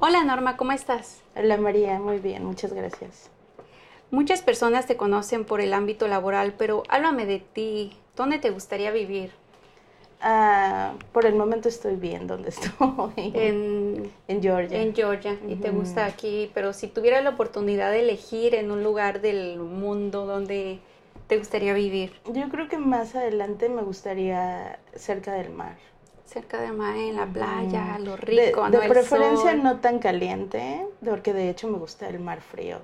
Hola Norma, ¿cómo estás? Hola María, muy bien, muchas gracias. Muchas personas te conocen por el ámbito laboral, pero háblame de ti. ¿Dónde te gustaría vivir? Ah, por el momento estoy bien donde estoy. En, en Georgia. En Georgia, y te gusta aquí, pero si tuvieras la oportunidad de elegir en un lugar del mundo donde te gustaría vivir. Yo creo que más adelante me gustaría cerca del mar cerca del mar, en la playa, lo rico, de, de preferencia no tan caliente, porque de hecho me gusta el mar frío,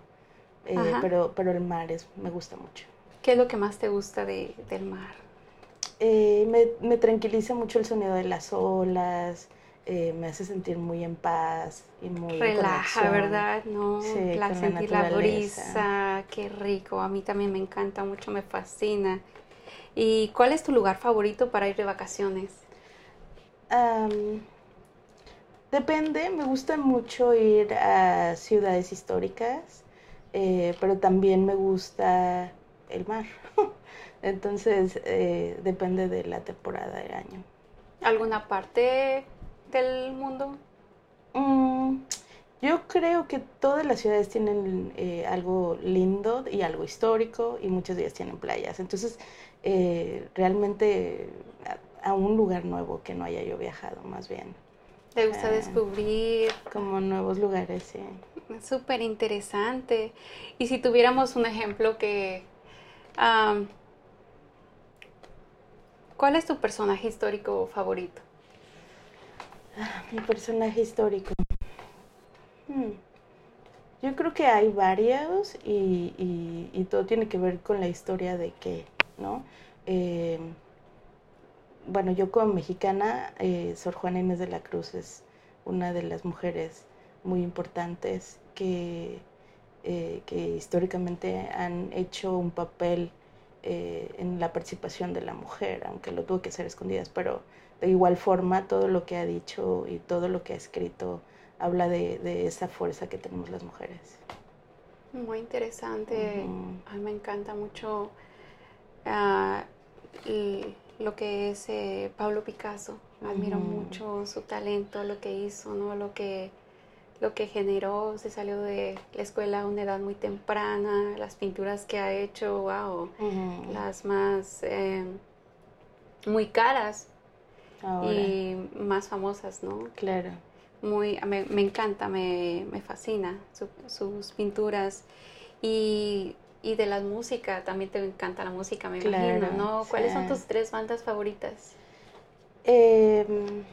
eh, pero, pero el mar es, me gusta mucho. ¿Qué es lo que más te gusta de, del mar? Eh, me, me, tranquiliza mucho el sonido de las olas, eh, me hace sentir muy en paz y muy relaja, ¿verdad? No, sí, la, sentir la, la brisa, qué rico. A mí también me encanta mucho, me fascina. ¿Y cuál es tu lugar favorito para ir de vacaciones? Depende, me gusta mucho ir a ciudades históricas, eh, pero también me gusta el mar. Entonces, eh, depende de la temporada del año. ¿Alguna parte del mundo? Mm, yo creo que todas las ciudades tienen eh, algo lindo y algo histórico y muchos días tienen playas. Entonces, realmente a un lugar nuevo que no haya yo viajado, más bien. ¿Te gusta eh, descubrir? Como nuevos lugares, sí. Súper interesante. Y si tuviéramos un ejemplo que... ¿Cuál es tu personaje histórico favorito? Ah, mi personaje histórico. Hmm. Yo creo que hay varios y, y, todo tiene que ver con la historia de qué, ¿no? Eh, bueno, yo como mexicana, eh, Sor Juana Inés de la Cruz es una de las mujeres muy importantes que, eh, que históricamente han hecho un papel eh, en la participación de la mujer, aunque lo tuvo que hacer escondidas, pero de igual forma todo lo que ha dicho y todo lo que ha escrito habla de, esa fuerza que tenemos las mujeres. Muy interesante, a mí me encanta mucho uh, lo que es eh, Pablo Picasso. Admiro mucho su talento, lo que hizo, ¿no? Lo que, lo que generó, se salió de la escuela a una edad muy temprana, las pinturas que ha hecho, wow, las más eh, muy caras y más famosas, ¿no? Claro. Muy, me, me encanta, me, me fascina sus pinturas y y de la música, también te encanta la música, me imagino, ¿no? ¿Cuáles son tus tres bandas favoritas? Em,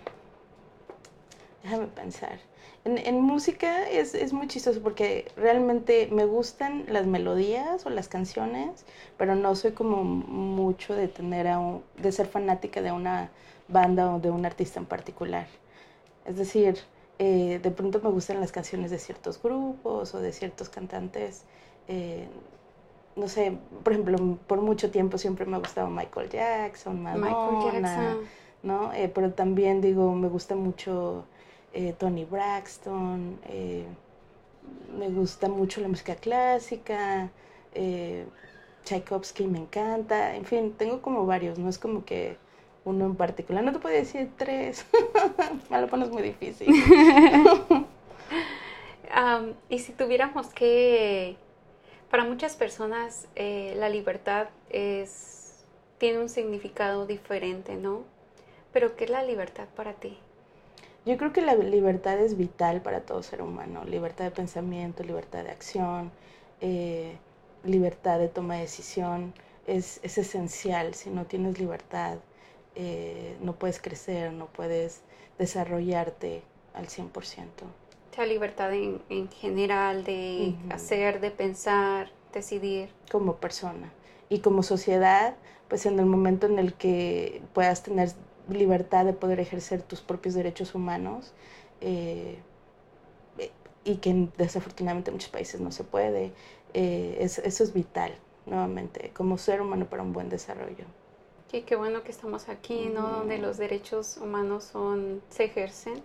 déjame pensar. En, música es, es, muy chistoso porque realmente me gustan las melodías o las canciones, pero no soy como mucho de tener a de ser fanática de una banda o de un artista en particular. Es decir, eh, de pronto me gustan las canciones de ciertos grupos o de ciertos cantantes. Eh, no sé, por ejemplo, por mucho tiempo siempre me ha gustado Michael Jackson, Madonna, ¿no? Eh, pero también digo, me gusta mucho eh, Tony Braxton, eh, me gusta mucho la música clásica, Tchaikovsky me encanta, en fin, tengo como varios, no es como que uno en particular, no te puedo decir tres, me lo pones muy difícil. y si tuviéramos que para muchas personas eh, la libertad es, tiene un significado diferente, ¿no? Pero ¿qué es la libertad para ti? Yo creo que la libertad es vital para todo ser humano. Libertad de pensamiento, libertad de acción, eh, libertad de toma de decisión. Es, esencial. Si no tienes libertad, eh, no puedes crecer, no puedes desarrollarte al 100% la libertad en, en general de hacer, de pensar, decidir. Como persona. Y como sociedad, pues en el momento en el que puedas tener libertad de poder ejercer tus propios derechos humanos, eh, y que desafortunadamente en muchos países no se puede, eh, eso es vital, nuevamente, como ser humano para un buen desarrollo. Y qué bueno que estamos aquí, ¿no? Donde los derechos humanos son, se ejercen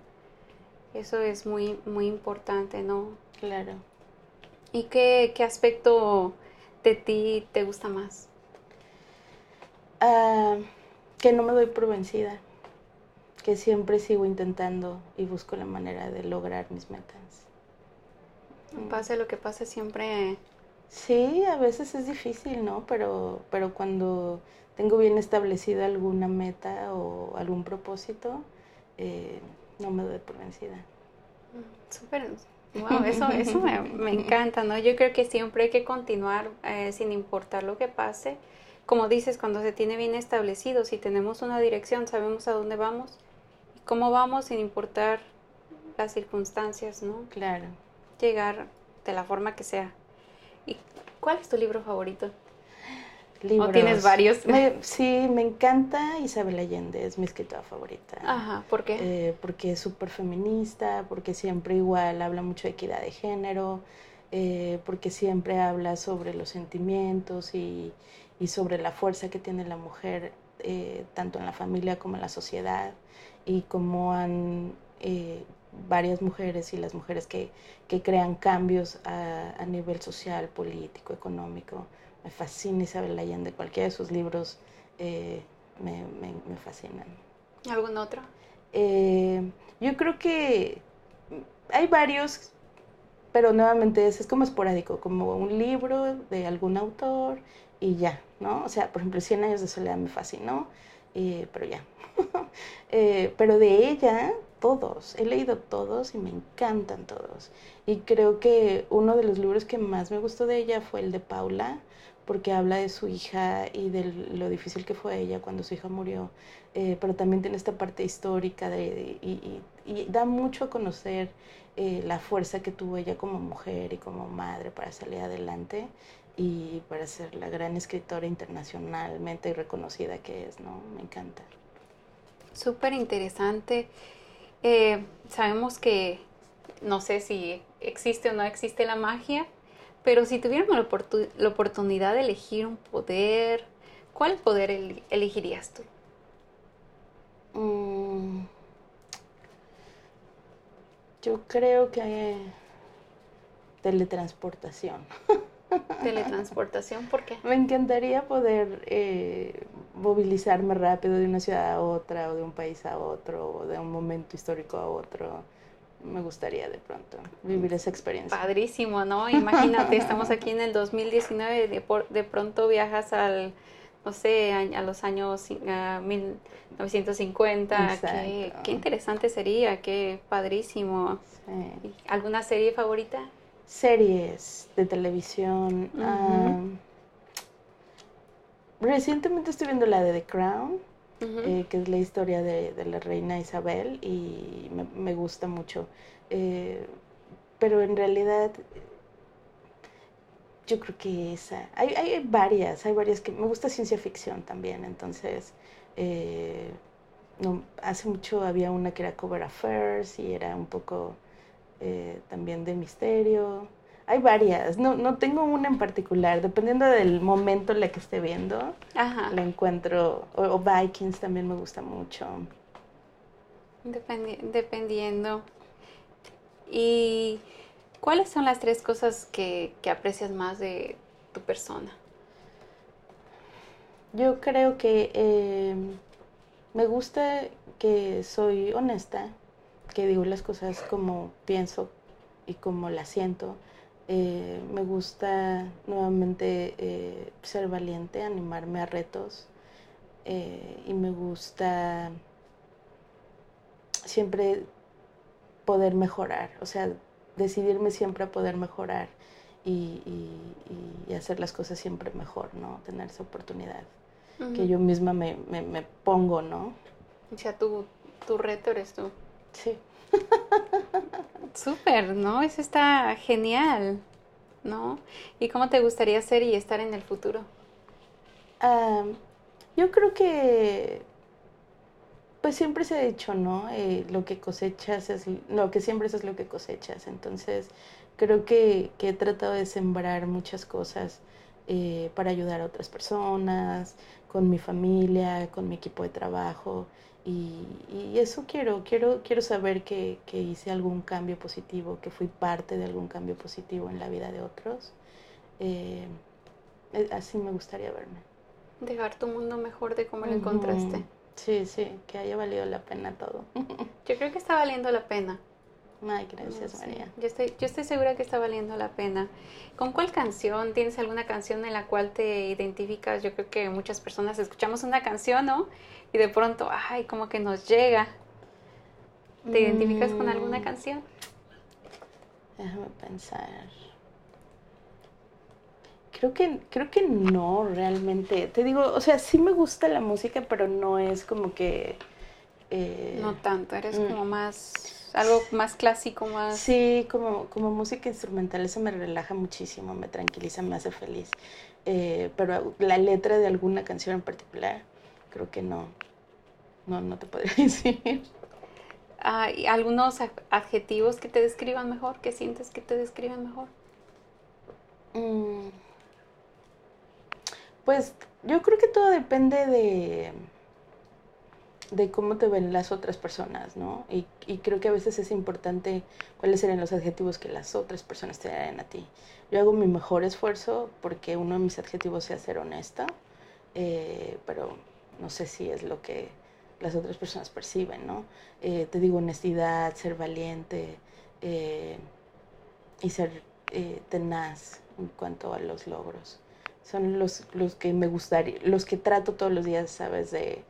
eso es muy, muy importante, ¿no? Claro. ¿Y qué, aspecto de ti te gusta más? Ah, que no me doy por vencida. que siempre sigo intentando y busco la manera de lograr mis metas. Pase lo que pase, siempre... Sí, a veces es difícil, ¿no? Pero, pero cuando tengo bien establecida alguna meta o algún propósito, eh, no me doy por vencida. Mm, súper, wow, eso, eso me, encanta, ¿no? Yo creo que siempre hay que continuar eh, sin importar lo que pase. Como dices, cuando se tiene bien establecido, si tenemos una dirección, sabemos a dónde vamos y cómo vamos sin importar las circunstancias, ¿no? Claro. Llegar de la forma que sea. ¿Y cuál es tu libro favorito? Libros. ¿O tienes varios? sí, me encanta Isabel Allende, es mi escritora favorita. Ajá, ¿por qué? Eh, porque es súper feminista, porque siempre igual habla mucho de equidad de género, eh, porque siempre habla sobre los sentimientos y, y, sobre la fuerza que tiene la mujer, eh, tanto en la familia como en la sociedad, y cómo han varias mujeres y las mujeres que, que crean cambios a, a nivel social, político, económico, me fascina Isabel Allende, cualquiera de sus libros eh, me, me, fascinan. ¿Algún otro? Eh, yo creo que hay varios, pero nuevamente es, es como esporádico, como un libro de algún autor y ya, ¿no? O sea, por ejemplo, Cien años de soledad me fascinó, eh, pero ya. pero de ella, todos, he leído todos y me encantan todos. Y creo que uno de los libros que más me gustó de ella fue el de Paula, porque habla de su hija y de lo difícil que fue ella cuando su hija murió, eh, pero también tiene esta parte histórica de, y, da mucho a conocer eh, la fuerza que tuvo ella como mujer y como madre para salir adelante y para ser la gran escritora internacionalmente reconocida que es, ¿no? Me encanta. Súper interesante. Eh, sabemos que no sé si existe o no existe la magia, pero si tuviéramos la, oportunidad de elegir un poder, ¿cuál poder elegirías tú? Mm, yo creo que teletransportación. Teletransportación, ¿por qué? Me encantaría poder eh, movilizarme rápido de una ciudad a otra, o de un país a otro, o de un momento histórico a otro me gustaría de pronto vivir esa experiencia. Padrísimo, ¿no? Imagínate, estamos aquí en el 2019, de, de pronto viajas al, no sé, a, los años 1950. Qué, qué, interesante sería, qué padrísimo. ¿Alguna serie favorita? Series de televisión. recientemente estoy viendo la de The Crown. Eh, que es la historia de, la reina Isabel y me, gusta mucho. Eh, pero en realidad yo creo que esa, hay, hay, varias, hay varias que me gusta ciencia ficción también, entonces eh, no, hace mucho había una que era Cover Affairs y era un poco también de misterio hay varias, no, no tengo una en particular, dependiendo del momento en la que esté viendo, la encuentro, o, Vikings también me gusta mucho. dependiendo. ¿Y cuáles son las tres cosas que, aprecias más de tu persona? Yo creo que em, me gusta que soy honesta, que digo las cosas como pienso y como las siento eh, me gusta nuevamente eh, ser valiente, animarme a retos eh, y me gusta siempre poder mejorar, o sea, decidirme siempre a poder mejorar y, hacer las cosas siempre mejor, ¿no? Tener esa oportunidad que yo misma me, me, pongo, ¿no? O sea, tu, tu reto eres tú. Sí. Súper, ¿no? Eso está genial, ¿no? ¿Y cómo te gustaría ser y estar en el futuro? yo creo que, pues siempre se ha dicho, ¿no? Eh, lo que cosechas es, lo que siembras es lo que cosechas. Entonces, creo que, que he tratado de sembrar muchas cosas eh, para ayudar a otras personas, con mi familia, con mi equipo de trabajo. Y, eso quiero, quiero, quiero saber que, hice algún cambio positivo, que fui parte de algún cambio positivo en la vida de otros. Eh, eh, así me gustaría verme. Dejar tu mundo mejor de cómo lo encontraste. Sí, sí, que haya valido la pena todo. Yo creo que está valiendo la pena. Ay, gracias, María. Yo estoy, yo estoy segura que está valiendo la pena. ¿Con cuál canción? ¿Tienes alguna canción en la cual te identificas? Yo creo que muchas personas escuchamos una canción, ¿no? Y de pronto, ay, como que nos llega. ¿Te identificas con alguna mm. canción? Déjame pensar. Creo que, creo que no, realmente. Te digo, o sea, sí me gusta la música, pero no es como que... Eh, no tanto, eres como mm. más... Algo más clásico, más... Sí, como, como música instrumental, eso me relaja muchísimo, me tranquiliza, me hace feliz. Eh, pero la letra de alguna canción en particular, creo que no. No, no te podría decir. Ah, ¿Algunos adjetivos que te describan mejor, que sientes que te describan mejor? Mm. Pues yo creo que todo depende de, de cómo te ven las otras personas, ¿no? Y, y, creo que a veces es importante cuáles serían los adjetivos que las otras personas te den a ti. Yo hago mi mejor esfuerzo porque uno de mis adjetivos sea ser honesta, eh, pero no sé si es lo que las otras personas perciben, ¿no? Eh, te digo honestidad, ser valiente eh, y ser tenaz en cuanto a los logros son los, los que me gustaría, los que trato todos los días, ¿sabes? De,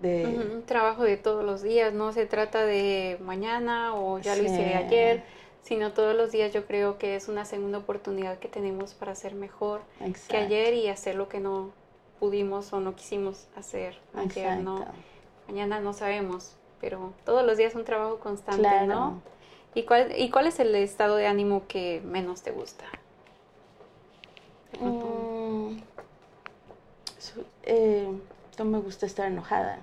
de... un trabajo de todos los días, no se trata de mañana o ya lo hice ayer, sino todos los días yo creo que es una segunda oportunidad que tenemos para ser mejor que ayer y hacer lo que no pudimos o no quisimos hacer ayer, ¿no? Mañana no sabemos, pero todos los días es un trabajo constante, ¿no? ¿Y cuál, ¿Y cuál es el estado de ánimo que menos te gusta? Eh, no me gusta estar enojada.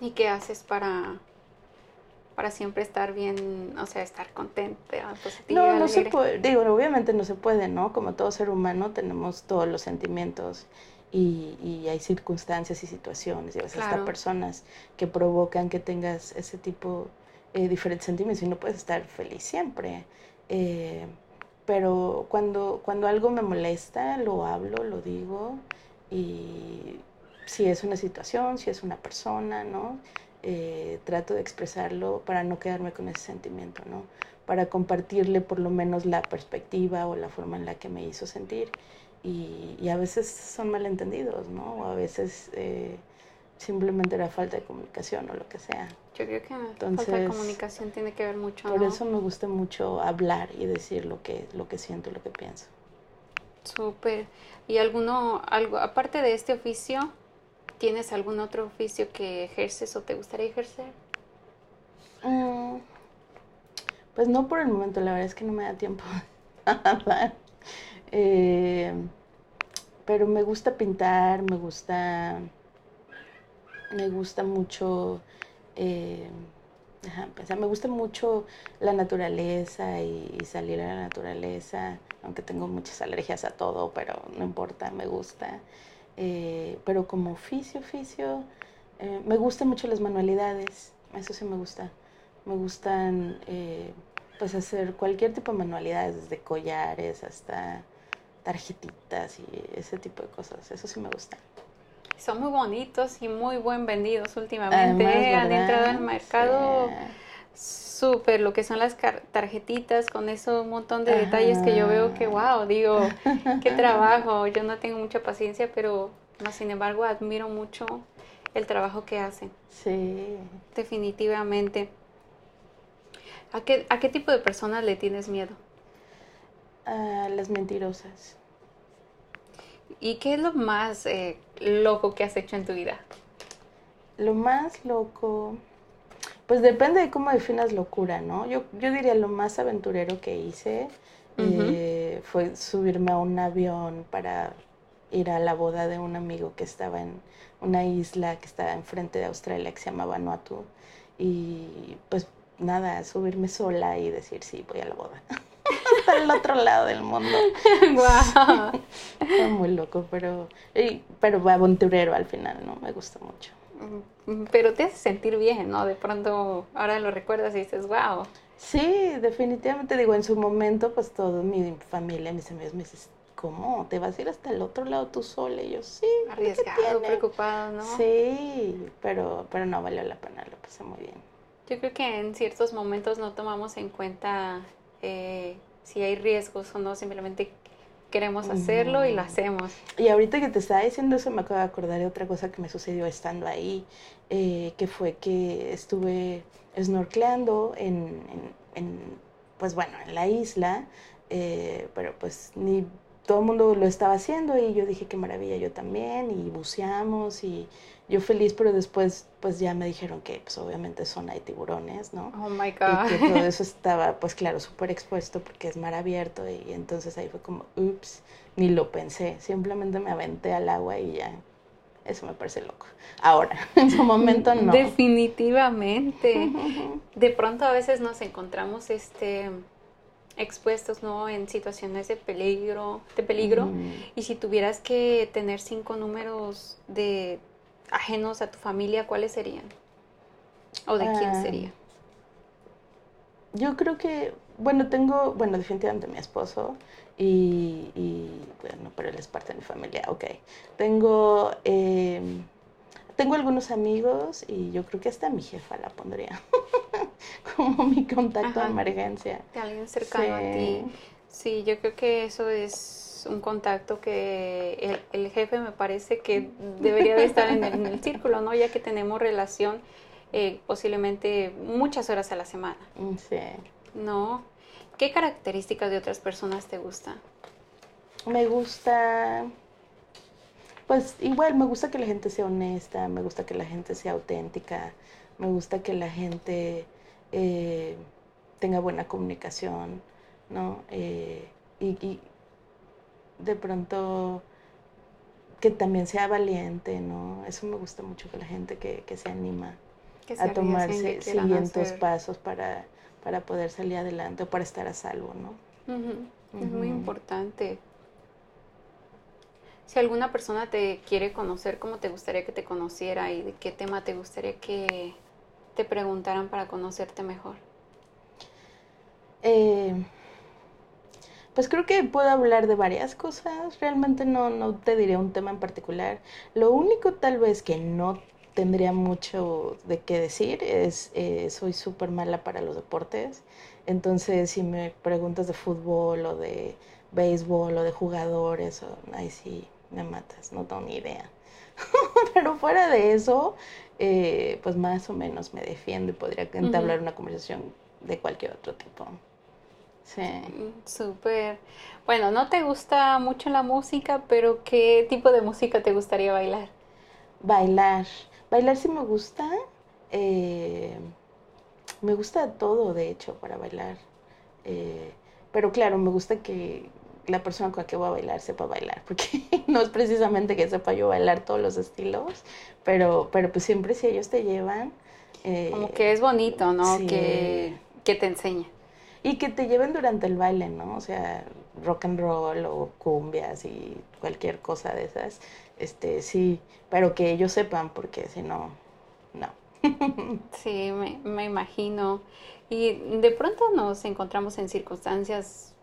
¿Y qué haces para, para siempre estar bien, o sea, estar contenta, positiva? No, no se puede, digo, obviamente no se puede, ¿no? Como todo ser humano tenemos todos los sentimientos y, y hay circunstancias y situaciones y a veces hasta personas que provocan que tengas ese tipo de eh, diferentes sentimientos y no puedes estar feliz siempre. Eh, pero cuando, cuando algo me molesta, lo hablo, lo digo, y si es una situación, si es una persona, ¿no? Eh, trato de expresarlo para no quedarme con ese sentimiento, ¿no? Para compartirle por lo menos la perspectiva o la forma en la que me hizo sentir. Y, y a veces son malentendidos, ¿no? O a veces eh, simplemente era falta de comunicación o lo que sea. Yo creo que Entonces, falta de comunicación tiene que ver mucho. Por eso me gusta mucho hablar y decir lo que, lo que siento lo que pienso. Súper. ¿Y alguno, algo, aparte de este oficio, tienes algún otro oficio que ejerces o te gustaría ejercer? Mm, pues no por el momento, la verdad es que no me da tiempo. eh, pero me gusta pintar, me gusta me gusta mucho, eh, me gusta mucho la naturaleza y, salir a la naturaleza, aunque tengo muchas alergias a todo, pero no importa, me gusta. Eh, pero como oficio, oficio, eh, me gustan mucho las manualidades, eso sí me gusta. Me gustan pues hacer cualquier tipo de manualidades, desde collares hasta tarjetitas y ese tipo de cosas, eso sí me gusta. Son muy bonitos y muy buen vendidos últimamente. Han entrado al mercado súper lo que son las tarjetitas con eso un montón de detalles que yo veo que wow, digo, qué trabajo. Yo no tengo mucha paciencia, pero no, sin embargo admiro mucho el trabajo que hacen. Sí. Definitivamente. ¿A qué, ¿A qué tipo de personas le tienes miedo? A las mentirosas. ¿Y qué es lo más eh, loco que has hecho en tu vida? Lo más loco, pues depende de cómo definas locura, ¿no? Yo, yo diría lo más aventurero que hice eh, fue subirme a un avión para ir a la boda de un amigo que estaba en una isla que estaba enfrente de Australia que se llama Vanuatu. Y pues nada, subirme sola y decir sí, voy a la boda. hasta el otro lado del mundo. Wow. Fue muy loco, pero, pero aventurero al final, ¿no? Me gusta mucho. Mm, pero te hace sentir bien, ¿no? De pronto ahora lo recuerdas y dices, wow. Sí, definitivamente digo, en su momento, pues toda mi familia, mis amigos me dicen, ¿cómo? ¿Te vas a ir hasta el otro lado tú sola? Y yo, sí. Arriesgado, preocupado, ¿no? Sí, pero, pero no valió la pena, lo pasé muy bien. Yo creo que en ciertos momentos no tomamos en cuenta eh, si hay riesgos o no, simplemente queremos hacerlo y lo hacemos. Y ahorita que te estaba diciendo eso, me acabo de acordar de otra cosa que me sucedió estando ahí, eh, que fue que estuve snorkeleando en, en, pues bueno, en la isla, eh, pero pues ni todo el mundo lo estaba haciendo y yo dije qué maravilla yo también y buceamos y yo feliz, pero después pues ya me dijeron que pues obviamente zona de tiburones, ¿no? Oh my God. Y que todo eso estaba pues claro, súper expuesto porque es mar abierto y, entonces ahí fue como, ups, ni lo pensé, simplemente me aventé al agua y ya, eso me parece loco. Ahora, en su momento no. Definitivamente. De pronto a veces nos encontramos este expuestos ¿no? en situaciones de peligro, de peligro. Y si tuvieras que tener cinco números de ajenos a tu familia, ¿cuáles serían? ¿O de quién ah, sería? Yo creo que, bueno, tengo, bueno, definitivamente mi esposo y, bueno, pero él es parte de mi familia, ok. Tengo, em, tengo algunos amigos y yo creo que hasta mi jefa la pondría como mi contacto de emergencia. De alguien cercano a ti. Sí, yo creo que eso es un contacto que el, jefe me parece que debería de estar en el, círculo, ¿no? Ya que tenemos relación eh, posiblemente muchas horas a la semana. Mm, sí. ¿No? ¿Qué características de otras personas te gustan? Me gusta, pues igual, me gusta que la gente sea honesta, me gusta que la gente sea auténtica, me gusta que la gente eh, tenga buena comunicación, ¿no? Eh, y, de pronto que también sea valiente, ¿no? Eso me gusta mucho que la gente que, se anima a tomarse siguientes pasos para, para poder salir adelante o para estar a salvo, ¿no? Es muy importante. Si alguna persona te quiere conocer, ¿cómo te gustaría que te conociera y de qué tema te gustaría que te preguntaran para conocerte mejor? Eh, pues creo que puedo hablar de varias cosas. Realmente no, no te diré un tema en particular. Lo único tal vez que no tendría mucho de qué decir es eh, soy súper mala para los deportes. Entonces si me preguntas de fútbol o de béisbol o de jugadores, ahí sí me matas, no tengo ni idea. Pero fuera de eso, eh, pues más o menos me defiendo y podría entablar una conversación de cualquier otro tipo. Sí. Súper. Bueno, no te gusta mucho la música, pero ¿qué tipo de música te gustaría bailar? Bailar. Bailar sí me gusta. Eh, me gusta todo, de hecho, para bailar. Eh, pero claro, me gusta que la persona con la que voy a bailar sepa bailar, porque no es precisamente que sepa yo bailar todos los estilos, pero, pero pues siempre si ellos te llevan... Eh, Como que es bonito, ¿no? Que, que te enseña y que te lleven durante el baile, ¿no? O sea, rock and roll o cumbias y cualquier cosa de esas, este, sí, pero que ellos sepan, porque si no, no. Sí, me, me imagino. Y de pronto nos encontramos en circunstancias,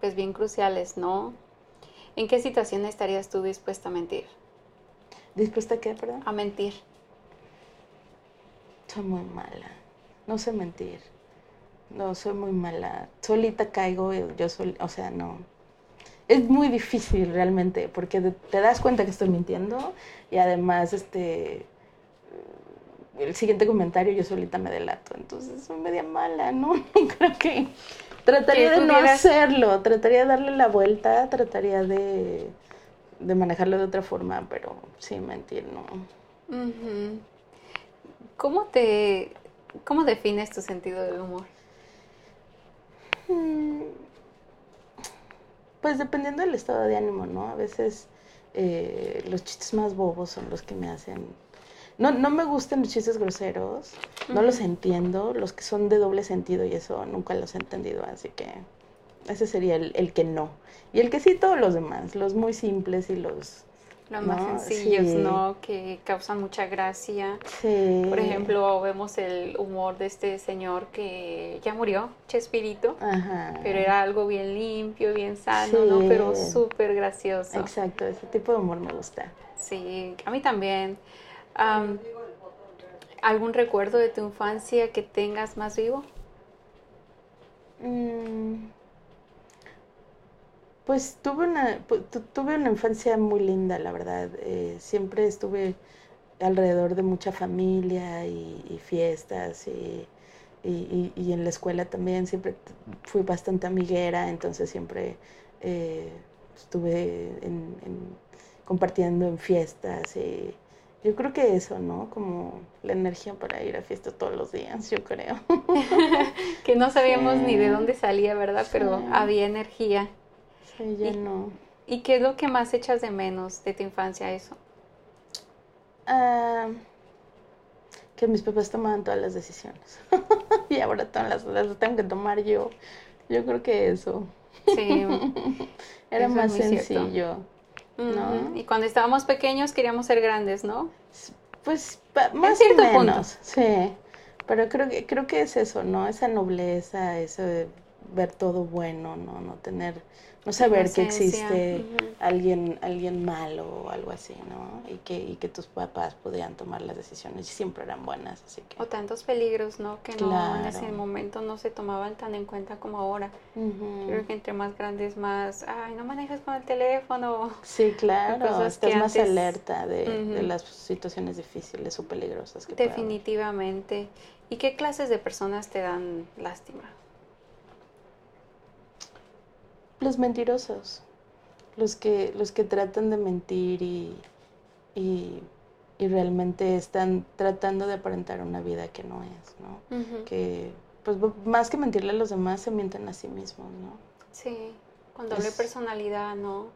pues bien cruciales, ¿no? ¿En qué situación estarías tú dispuesta a mentir? ¿Dispuesta a qué, perdón? A mentir. Soy muy mala. No sé mentir. No, soy muy mala. Solita caigo, yo soy, o sea, no. Es muy difícil realmente, porque te das cuenta que estoy mintiendo y además, este, el siguiente comentario yo solita me delato. Entonces soy media mala, ¿no? Creo que trataría de no hacerlo, trataría de darle la vuelta, trataría de, de manejarlo de otra forma, pero sí mentir, no. ¿Cómo te, cómo defines tu sentido del humor? Mm, pues dependiendo del estado de ánimo, ¿no? A veces eh, los chistes más bobos son los que me hacen... No, no me gustan los chistes groseros, no los entiendo, los que son de doble sentido y eso nunca los he entendido, así que ese sería el, el que no. Y el que sí, todos los demás, los muy simples y los, los más sencillos, ¿no? Que causan mucha gracia. Sí. Por ejemplo, vemos el humor de este señor que ya murió, Chespirito, Ajá. pero era algo bien limpio, bien sano, ¿no? Pero súper gracioso. Exacto, ese tipo de humor me gusta. Sí, a mí también. ¿Algún recuerdo de tu infancia que tengas más vivo? Mm. Pues tuve una, tuve una infancia muy linda, la verdad. Eh, siempre estuve alrededor de mucha familia y, fiestas y, y, en la escuela también siempre fui bastante amiguera, entonces siempre eh, estuve en, compartiendo en fiestas y yo creo que eso, ¿no? Como la energía para ir a fiestas todos los días, yo creo. que no sabíamos ni de dónde salía, ¿verdad? Pero había energía. Sí, ya no. ¿Y qué es lo que más echas de menos de tu infancia eso? Ah, que mis papás tomaban todas las decisiones. y ahora todas las, las tengo que tomar yo. Yo creo que eso. Sí. Era más sencillo. ¿no? Y cuando estábamos pequeños queríamos ser grandes, ¿no? Pues más o menos, sí. Pero creo que creo que es eso, ¿no? Esa nobleza, eso de ver todo bueno, ¿no? No tener no saber que existe alguien alguien malo o algo así, ¿no? Y que, y que tus papás podían tomar las decisiones y siempre eran buenas, así que... O tantos peligros, ¿no? Que no en ese momento no se tomaban tan en cuenta como ahora. Creo que entre más grandes, más, ay, no manejas con el teléfono. Sí, claro, estás más alerta de, de, las situaciones difíciles o peligrosas que Definitivamente. ¿Y qué clases de personas te dan lástima? Los mentirosos, los que, los que tratan de mentir y, y, realmente están tratando de aparentar una vida que no es, ¿no? Que, pues más que mentirle a los demás, se mienten a sí mismos, ¿no? Sí, con doble personalidad, ¿no?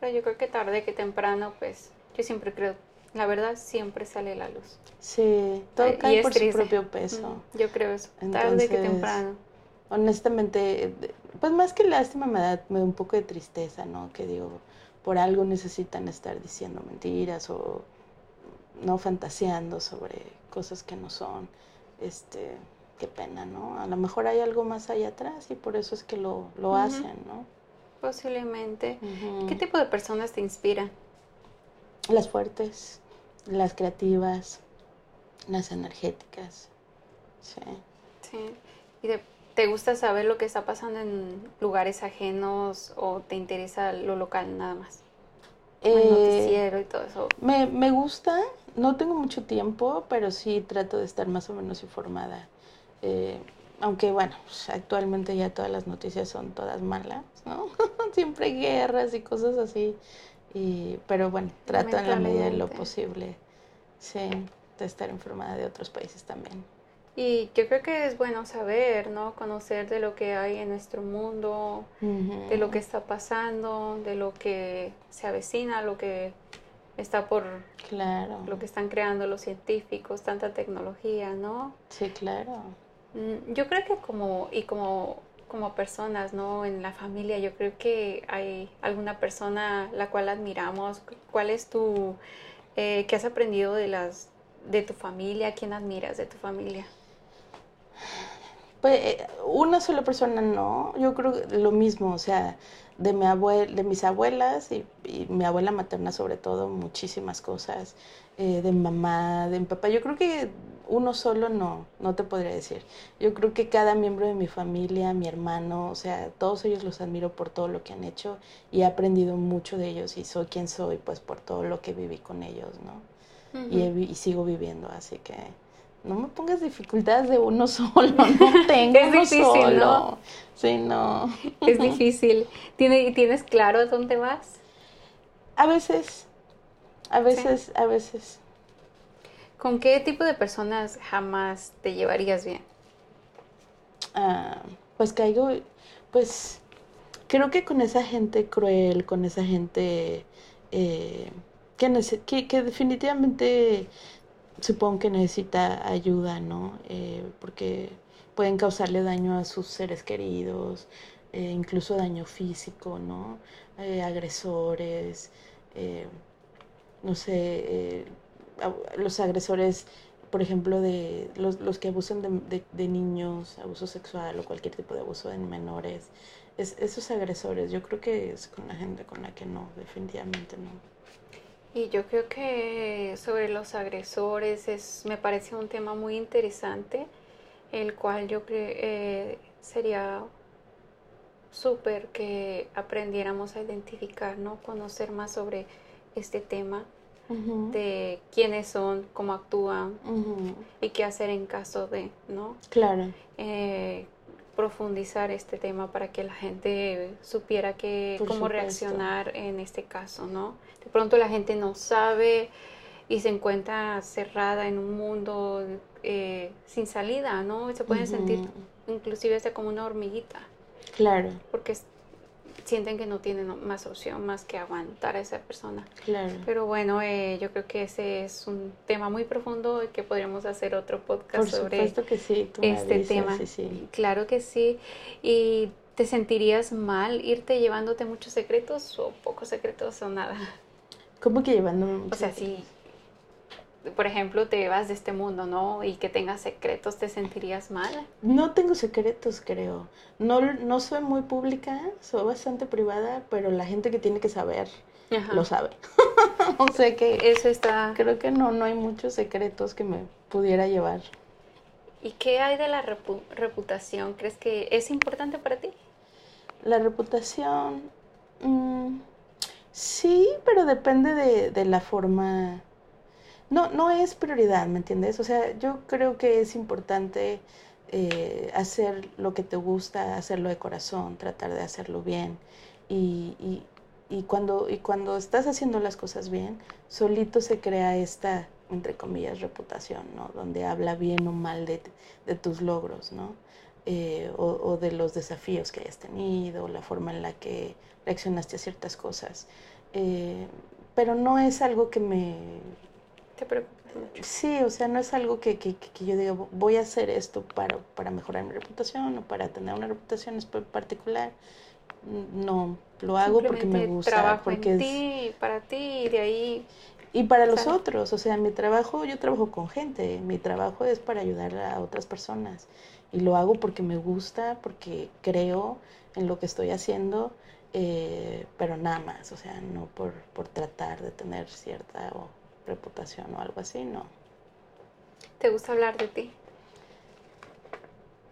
Pero yo creo que tarde que temprano, pues, yo siempre creo, la verdad siempre sale la luz. Sí, todo cae por su propio peso. yo creo eso, tarde que temprano. Honestamente, pues más que lástima me da, me da un poco de tristeza, ¿no? Que digo, por algo necesitan estar diciendo mentiras o no fantaseando sobre cosas que no son. Este, qué pena, ¿no? A lo mejor hay algo más allá atrás y por eso es que lo, lo hacen, ¿no? Posiblemente. ¿Qué tipo de personas te inspiran? Las fuertes, las creativas, las energéticas. Sí. Sí. Y de ¿Te gusta saber lo que está pasando en lugares ajenos o te interesa lo local nada más? el eh, noticiero y todo eso. Me, me gusta, no tengo mucho tiempo, pero sí trato de estar más o menos informada. Eh, aunque bueno, pues, actualmente ya todas las noticias son todas malas, ¿no? Siempre hay guerras y cosas así. Y, pero bueno, trato en la medida de lo posible, sí, de estar informada de otros países también. Y yo creo que es bueno saber, ¿no? Conocer de lo que hay en nuestro mundo, de lo que está pasando, de lo que se avecina, lo que está por... Claro. Lo que están creando los científicos, tanta tecnología, ¿no? Sí, claro. Mm, yo creo que como, y como, como personas, ¿no? En la familia, yo creo que hay alguna persona la cual admiramos. ¿Cuál es tu... Eh, ¿Qué has aprendido de las de tu familia? ¿Quién admiras de tu familia? Pues eh, una sola persona no, yo creo lo mismo, o sea, de, mi abuel, de mis abuelas y, mi abuela materna sobre todo, muchísimas cosas, eh, de mamá, de mi papá, yo creo que uno solo no, no te podría decir. Yo creo que cada miembro de mi familia, mi hermano, o sea, todos ellos los admiro por todo lo que han hecho y he aprendido mucho de ellos y soy quien soy pues por todo lo que viví con ellos, ¿no? y, y sigo viviendo, así que no me pongas dificultades de uno solo, no tengo es difícil, solo. ¿no? Sí, no. Es difícil. ¿Tienes, ¿Tienes claro a dónde vas? A veces, a veces, a veces. ¿Con qué tipo de personas jamás te llevarías bien? Ah, pues caigo, pues creo que con esa gente cruel, con esa gente eh, que, que definitivamente supongo que necesita ayuda, ¿no? Eh, porque pueden causarle daño a sus seres queridos, eh, incluso daño físico, ¿no? Eh, agresores, no sé, eh, los agresores, por ejemplo, de los, los que abusan de, de, niños, abuso sexual o cualquier tipo de abuso en menores, es, esos agresores, yo creo que es con la gente con la que no, definitivamente no. Y yo creo que sobre los agresores es, me parece un tema muy interesante, el cual yo creo eh, sería súper que aprendiéramos a identificar, ¿no? Conocer más sobre este tema de quiénes son, cómo actúan y qué hacer en caso de, ¿no? Claro. Eh, profundizar este tema para que la gente supiera que, cómo reaccionar en este caso, ¿no? De pronto la gente no sabe y se encuentra cerrada en un mundo eh, sin salida, ¿no? Se pueden sentir inclusive hasta como una hormiguita. Claro. Porque sienten que no tienen más opción más que aguantar a esa persona. Claro. Pero bueno, eh, yo creo que ese es un tema muy profundo y que podríamos hacer otro podcast sobre que sí, este tema. Claro que sí. ¿Y te sentirías mal irte llevándote muchos secretos o pocos secretos o nada? ¿Cómo que llevándome O sea, sí por ejemplo, te vas de este mundo, ¿no? Y que tengas secretos, ¿te sentirías mal? No tengo secretos, creo. No, no soy muy pública, soy bastante privada, pero la gente que tiene que saber lo sabe. o sea que eso está. Creo que no, no hay muchos secretos que me pudiera llevar. ¿Y qué hay de la reputación? ¿Crees que es importante para ti? La reputación, mm, sí, pero depende de, de la forma no, no es prioridad, ¿me entiendes? O sea, yo creo que es importante eh, hacer lo que te gusta, hacerlo de corazón, tratar de hacerlo bien. Y, y, y, cuando, y cuando estás haciendo las cosas bien, solito se crea esta, entre comillas, reputación, ¿no? Donde habla bien o mal de, de tus logros, ¿no? Eh, o, o, de los desafíos que hayas tenido, la forma en la que reaccionaste a ciertas cosas. Eh, pero no es algo que me Sí, o sea, no es algo que, que, que, yo diga, voy a hacer esto para, para mejorar mi reputación o para tener una reputación particular. No, lo hago porque me gusta. Trabajo porque en ti, para ti, y de ahí... Y para los otros, o sea, mi trabajo, yo trabajo con gente, mi trabajo es para ayudar a otras personas. Y lo hago porque me gusta, porque creo en lo que estoy haciendo, eh, pero nada más, o sea, no por, por tratar de tener cierta... O, reputación o algo así, no. ¿Te gusta hablar de ti?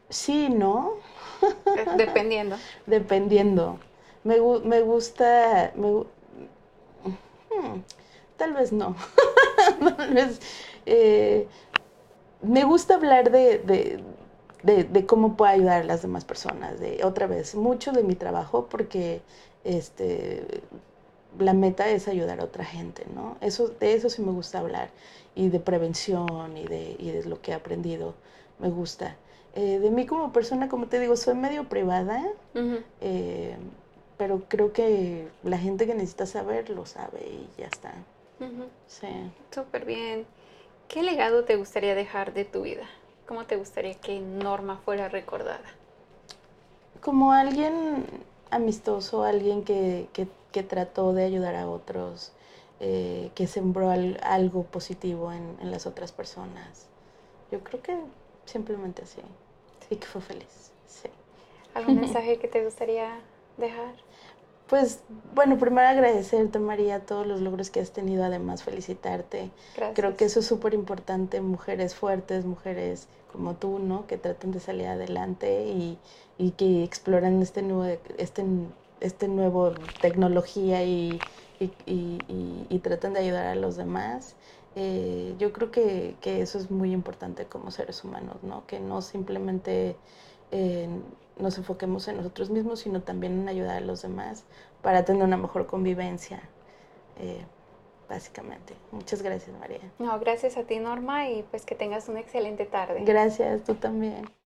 Sí, ¿no? Eh, dependiendo. Dependiendo. Me, me gusta... Me, hmm, tal vez no. tal vez... Eh, me gusta hablar de, de, de, de, cómo puedo ayudar a las demás personas. De, otra vez, mucho de mi trabajo porque este, la meta es ayudar a otra gente, ¿no? Eso, de eso sí me gusta hablar, y de prevención y de, y de lo que he aprendido, me gusta. Eh, de mí como persona, como te digo, soy medio privada, eh, pero creo que la gente que necesita saber lo sabe y ya está. Sí. Súper bien. ¿Qué legado te gustaría dejar de tu vida? ¿Cómo te gustaría que Norma fuera recordada? Como alguien amistoso, alguien que, que que trató de ayudar a otros, eh, que sembró algo positivo en, en, las otras personas. Yo creo que simplemente así. Y que fue feliz. Sí. ¿Algún mensaje que te gustaría dejar? Pues bueno, primero agradecerte María todos los logros que has tenido, además felicitarte. Gracias. Creo que eso es súper importante, mujeres fuertes, mujeres como tú, ¿no? Que tratan de salir adelante y, y que exploran este nuevo, este este nuevo tecnología y, y, tratan de ayudar a los demás. Eh, yo creo que, que, eso es muy importante como seres humanos, ¿no? Que no simplemente eh, nos enfoquemos en nosotros mismos, sino también en ayudar a los demás para tener una mejor convivencia, eh, básicamente. Muchas gracias, María. No, gracias a ti, Norma, y pues que tengas una excelente tarde. Gracias, tú también.